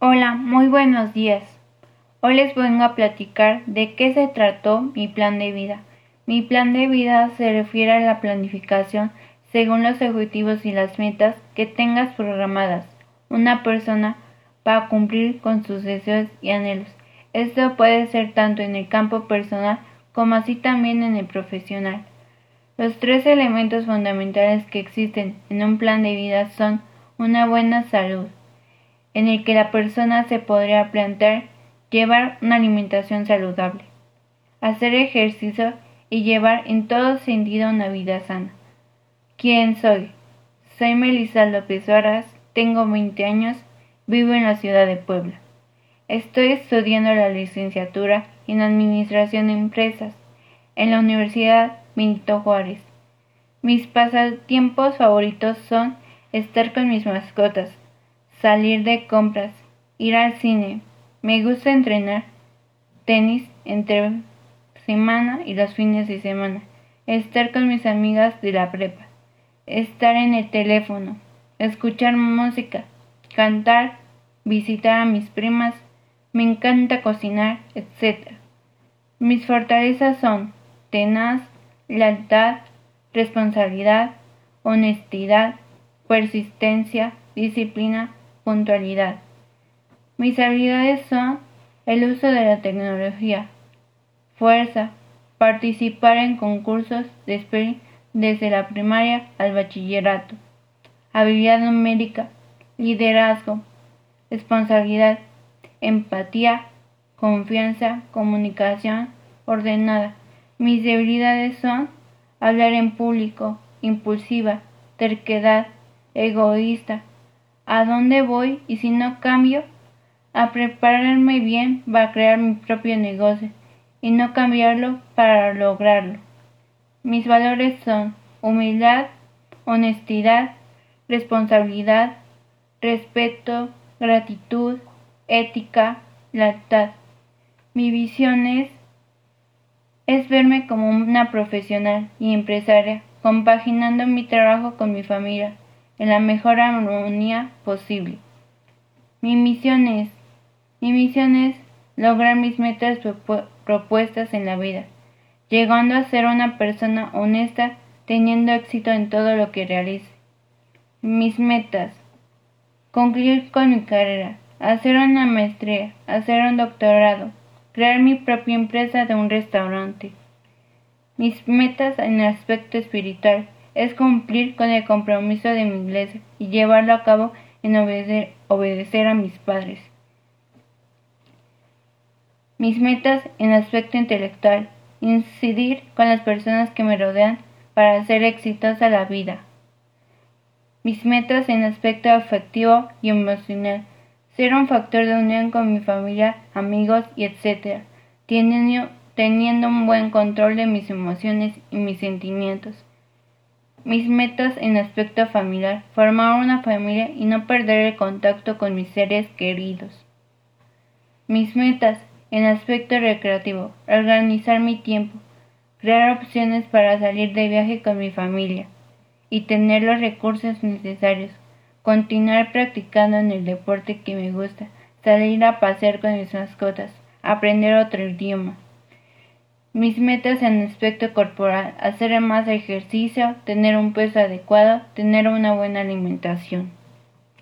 Hola, muy buenos días. Hoy les vengo a platicar de qué se trató mi plan de vida. Mi plan de vida se refiere a la planificación según los objetivos y las metas que tengas programadas una persona para cumplir con sus deseos y anhelos. Esto puede ser tanto en el campo personal como así también en el profesional. Los tres elementos fundamentales que existen en un plan de vida son una buena salud, en el que la persona se podría plantear llevar una alimentación saludable, hacer ejercicio y llevar en todo sentido una vida sana. ¿Quién soy? Soy Melissa López Varas, tengo 20 años, vivo en la ciudad de Puebla. Estoy estudiando la licenciatura en Administración de Empresas en la Universidad Benito Juárez. Mis pasatiempos favoritos son estar con mis mascotas, salir de compras, ir al cine. Me gusta entrenar tenis entre semana y los fines de semana, estar con mis amigas de la prepa, estar en el teléfono, escuchar música, cantar, visitar a mis primas, me encanta cocinar, etc. Mis fortalezas son tenaz, lealtad, responsabilidad, honestidad, persistencia, disciplina, puntualidad. Mis habilidades son el uso de la tecnología, fuerza, participar en concursos de desde la primaria al bachillerato, habilidad numérica, liderazgo, responsabilidad, empatía, confianza, comunicación ordenada. Mis debilidades son hablar en público, impulsiva, terquedad, egoísta. ¿A dónde voy y si no cambio? A prepararme bien para crear mi propio negocio y no cambiarlo para lograrlo. Mis valores son humildad, honestidad, responsabilidad, respeto, gratitud, ética, lealtad. Mi visión es, es verme como una profesional y empresaria, compaginando mi trabajo con mi familia en la mejor armonía posible. Mi misión es, mi misión es lograr mis metas propuestas en la vida, llegando a ser una persona honesta, teniendo éxito en todo lo que realice. Mis metas. Concluir con mi carrera, hacer una maestría, hacer un doctorado, crear mi propia empresa de un restaurante. Mis metas en el aspecto espiritual es cumplir con el compromiso de mi iglesia y llevarlo a cabo en obedecer, a mis padres. Mis metas en aspecto intelectual, incidir con las personas que me rodean para hacer exitosa la vida. Mis metas en aspecto afectivo y emocional, ser un factor de unión con mi familia, amigos y etc., teniendo, teniendo un buen control de mis emociones y mis sentimientos. Mis metas en aspecto familiar, formar una familia y no perder el contacto con mis seres queridos. Mis metas en aspecto recreativo, organizar mi tiempo, crear opciones para salir de viaje con mi familia y tener los recursos necesarios, continuar practicando en el deporte que me gusta, salir a pasear con mis mascotas, aprender otro idioma. Mis metas en aspecto corporal, hacer más ejercicio, tener un peso adecuado, tener una buena alimentación.